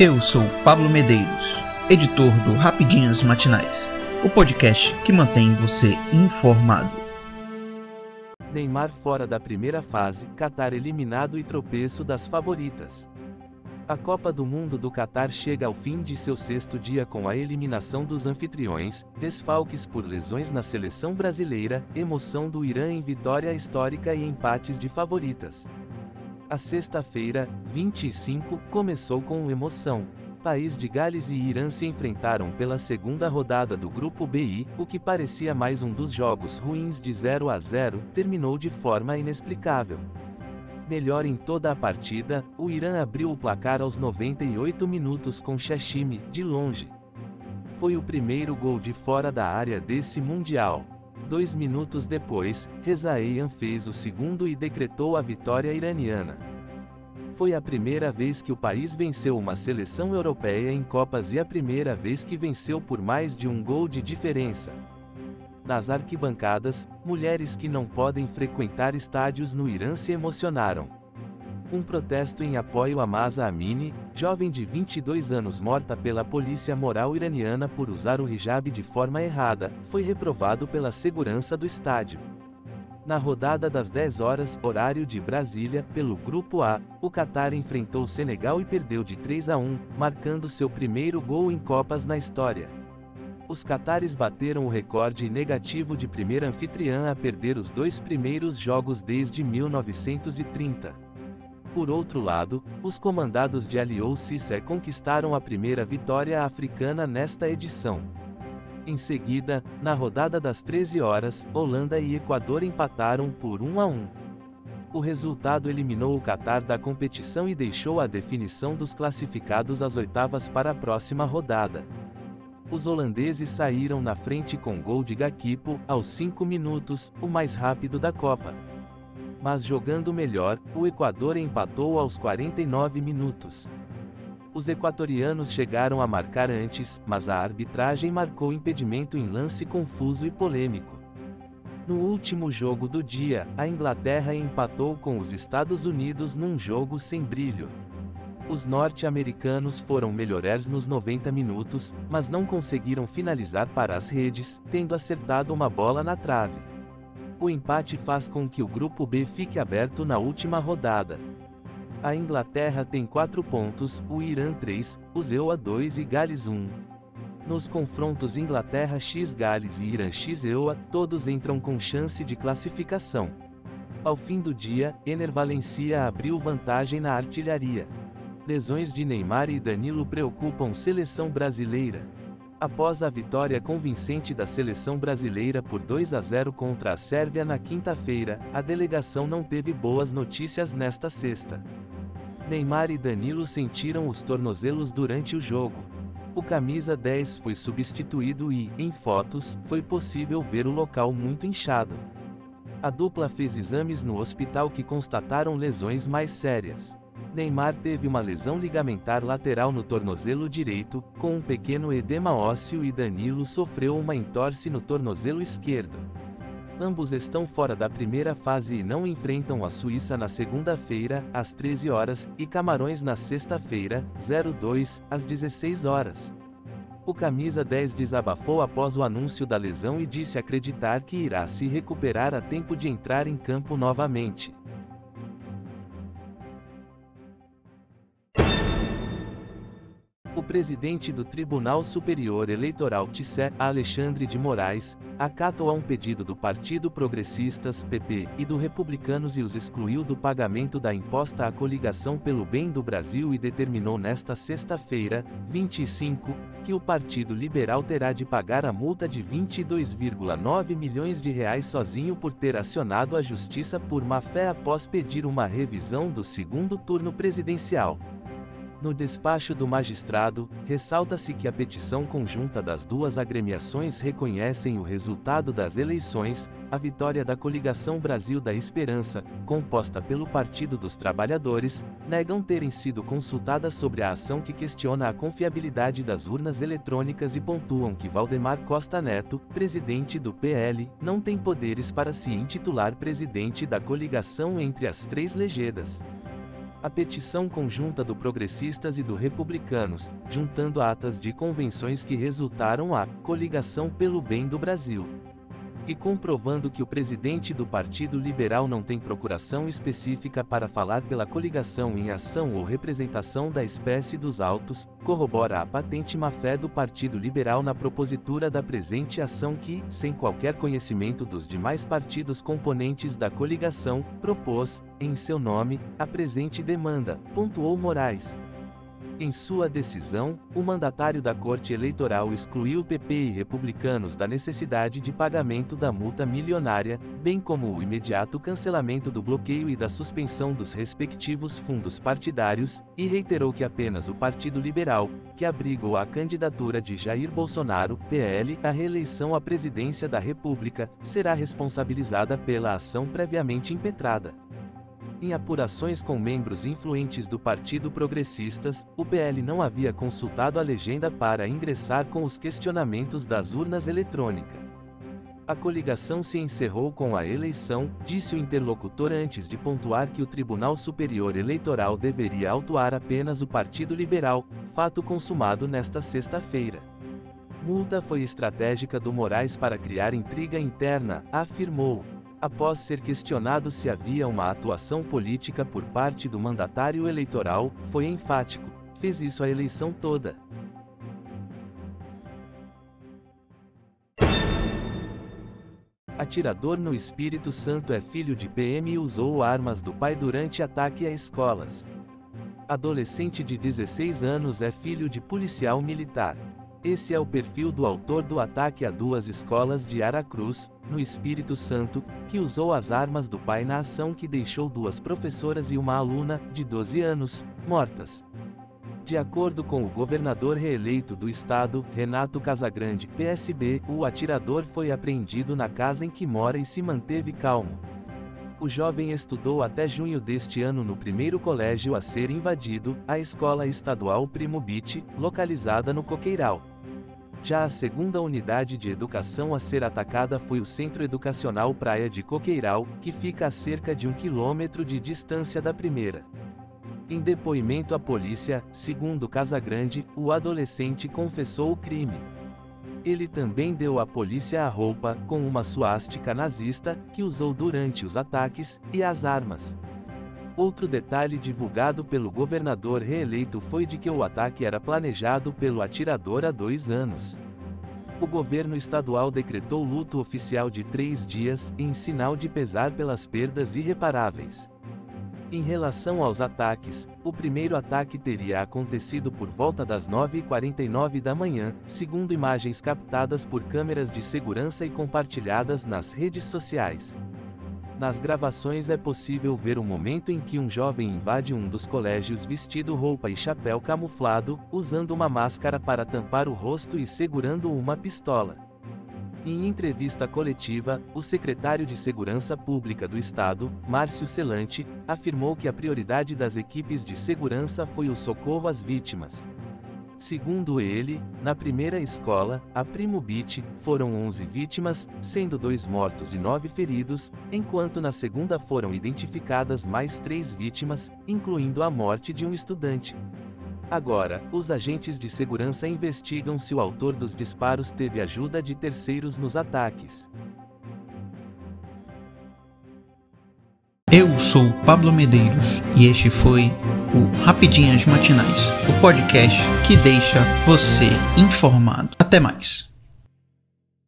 Eu sou Pablo Medeiros, editor do Rapidinhas Matinais, o podcast que mantém você informado. Neymar fora da primeira fase, Qatar eliminado e tropeço das favoritas. A Copa do Mundo do Qatar chega ao fim de seu sexto dia com a eliminação dos anfitriões, desfalques por lesões na seleção brasileira, emoção do Irã em vitória histórica e empates de favoritas. A sexta-feira, 25, começou com emoção. País de Gales e Irã se enfrentaram pela segunda rodada do Grupo BI, o que parecia mais um dos jogos ruins de 0 a 0, terminou de forma inexplicável. Melhor em toda a partida, o Irã abriu o placar aos 98 minutos com Shashimi, de longe. Foi o primeiro gol de fora da área desse Mundial. Dois minutos depois, Rezaian fez o segundo e decretou a vitória iraniana. Foi a primeira vez que o país venceu uma seleção europeia em Copas e a primeira vez que venceu por mais de um gol de diferença. Nas arquibancadas, mulheres que não podem frequentar estádios no Irã se emocionaram. Um protesto em apoio a Masa Amini, jovem de 22 anos morta pela polícia moral iraniana por usar o hijab de forma errada, foi reprovado pela segurança do estádio. Na rodada das 10 horas, horário de Brasília, pelo Grupo A, o Catar enfrentou o Senegal e perdeu de 3 a 1, marcando seu primeiro gol em Copas na história. Os catares bateram o recorde negativo de primeira anfitriã a perder os dois primeiros jogos desde 1930. Por outro lado, os comandados de Aliou Cissé conquistaram a primeira vitória africana nesta edição. Em seguida, na rodada das 13 horas, Holanda e Equador empataram por 1 a 1. O resultado eliminou o Catar da competição e deixou a definição dos classificados às oitavas para a próxima rodada. Os holandeses saíram na frente com gol de Gakipo, aos 5 minutos, o mais rápido da Copa mas jogando melhor, o Equador empatou aos 49 minutos. Os equatorianos chegaram a marcar antes, mas a arbitragem marcou impedimento em lance confuso e polêmico. No último jogo do dia, a Inglaterra empatou com os Estados Unidos num jogo sem brilho. Os norte-americanos foram melhores nos 90 minutos, mas não conseguiram finalizar para as redes, tendo acertado uma bola na trave. O empate faz com que o grupo B fique aberto na última rodada. A Inglaterra tem 4 pontos, o Irã 3, o Zewa 2 e Gales 1. Nos confrontos Inglaterra x Gales e Irã x EUA, todos entram com chance de classificação. Ao fim do dia, Ener Valencia abriu vantagem na artilharia. Lesões de Neymar e Danilo preocupam seleção brasileira. Após a vitória convincente da seleção brasileira por 2 a 0 contra a Sérvia na quinta-feira, a delegação não teve boas notícias nesta sexta. Neymar e Danilo sentiram os tornozelos durante o jogo. O camisa 10 foi substituído e, em fotos, foi possível ver o local muito inchado. A dupla fez exames no hospital que constataram lesões mais sérias. Neymar teve uma lesão ligamentar lateral no tornozelo direito, com um pequeno edema ósseo e Danilo sofreu uma entorse no tornozelo esquerdo. Ambos estão fora da primeira fase e não enfrentam a Suíça na segunda-feira, às 13 horas, e Camarões na sexta-feira, 02, às 16 horas. O camisa 10 desabafou após o anúncio da lesão e disse acreditar que irá se recuperar a tempo de entrar em campo novamente. O presidente do Tribunal Superior Eleitoral TSE, Alexandre de Moraes, acatou a um pedido do Partido Progressistas, PP, e do Republicanos e os excluiu do pagamento da imposta à coligação pelo bem do Brasil e determinou nesta sexta-feira, 25, que o Partido Liberal terá de pagar a multa de 22,9 milhões de reais sozinho por ter acionado a justiça por má-fé após pedir uma revisão do segundo turno presidencial. No despacho do magistrado, ressalta-se que a petição conjunta das duas agremiações reconhecem o resultado das eleições, a vitória da coligação Brasil da Esperança, composta pelo Partido dos Trabalhadores, negam terem sido consultadas sobre a ação que questiona a confiabilidade das urnas eletrônicas e pontuam que Valdemar Costa Neto, presidente do PL, não tem poderes para se intitular presidente da coligação entre as três legendas. A petição conjunta do Progressistas e do Republicanos, juntando atas de convenções que resultaram a coligação pelo bem do Brasil e comprovando que o presidente do Partido Liberal não tem procuração específica para falar pela coligação em ação ou representação da espécie dos autos, corrobora a patente má-fé do Partido Liberal na propositura da presente ação que, sem qualquer conhecimento dos demais partidos componentes da coligação, propôs, em seu nome, a presente demanda, pontuou Moraes. Em sua decisão, o mandatário da Corte Eleitoral excluiu PP e republicanos da necessidade de pagamento da multa milionária, bem como o imediato cancelamento do bloqueio e da suspensão dos respectivos fundos partidários, e reiterou que apenas o Partido Liberal, que abrigou a candidatura de Jair Bolsonaro, PL, à reeleição à presidência da República, será responsabilizada pela ação previamente impetrada. Em apurações com membros influentes do Partido Progressistas, o PL não havia consultado a legenda para ingressar com os questionamentos das urnas eletrônicas. A coligação se encerrou com a eleição, disse o interlocutor antes de pontuar que o Tribunal Superior Eleitoral deveria autuar apenas o Partido Liberal, fato consumado nesta sexta-feira. Multa foi estratégica do Moraes para criar intriga interna, afirmou. Após ser questionado se havia uma atuação política por parte do mandatário eleitoral, foi enfático: fez isso a eleição toda. Atirador no Espírito Santo é filho de PM e usou armas do pai durante ataque a escolas. Adolescente de 16 anos é filho de policial militar. Esse é o perfil do autor do ataque a duas escolas de Aracruz, no Espírito Santo, que usou as armas do pai na ação que deixou duas professoras e uma aluna, de 12 anos, mortas. De acordo com o governador reeleito do estado, Renato Casagrande, PSB, o atirador foi apreendido na casa em que mora e se manteve calmo. O jovem estudou até junho deste ano no primeiro colégio a ser invadido, a Escola Estadual Primo Beach, localizada no Coqueiral. Já a segunda unidade de educação a ser atacada foi o Centro Educacional Praia de Coqueiral, que fica a cerca de um quilômetro de distância da primeira. Em depoimento à polícia, segundo Casagrande, o adolescente confessou o crime. Ele também deu à polícia a roupa, com uma suástica nazista, que usou durante os ataques, e as armas. Outro detalhe divulgado pelo governador reeleito foi de que o ataque era planejado pelo atirador há dois anos. O governo estadual decretou luto oficial de três dias, em sinal de pesar pelas perdas irreparáveis. Em relação aos ataques, o primeiro ataque teria acontecido por volta das 9h49 da manhã, segundo imagens captadas por câmeras de segurança e compartilhadas nas redes sociais. Nas gravações é possível ver o momento em que um jovem invade um dos colégios vestido roupa e chapéu camuflado, usando uma máscara para tampar o rosto e segurando uma pistola. Em entrevista coletiva, o secretário de Segurança Pública do Estado, Márcio Celante, afirmou que a prioridade das equipes de segurança foi o socorro às vítimas. Segundo ele, na primeira escola, a Primo Beach, foram 11 vítimas, sendo dois mortos e nove feridos, enquanto na segunda foram identificadas mais três vítimas, incluindo a morte de um estudante. Agora, os agentes de segurança investigam se o autor dos disparos teve ajuda de terceiros nos ataques. Eu sou Pablo Medeiros e este foi o Rapidinhas Matinais, o podcast que deixa você informado. Até mais.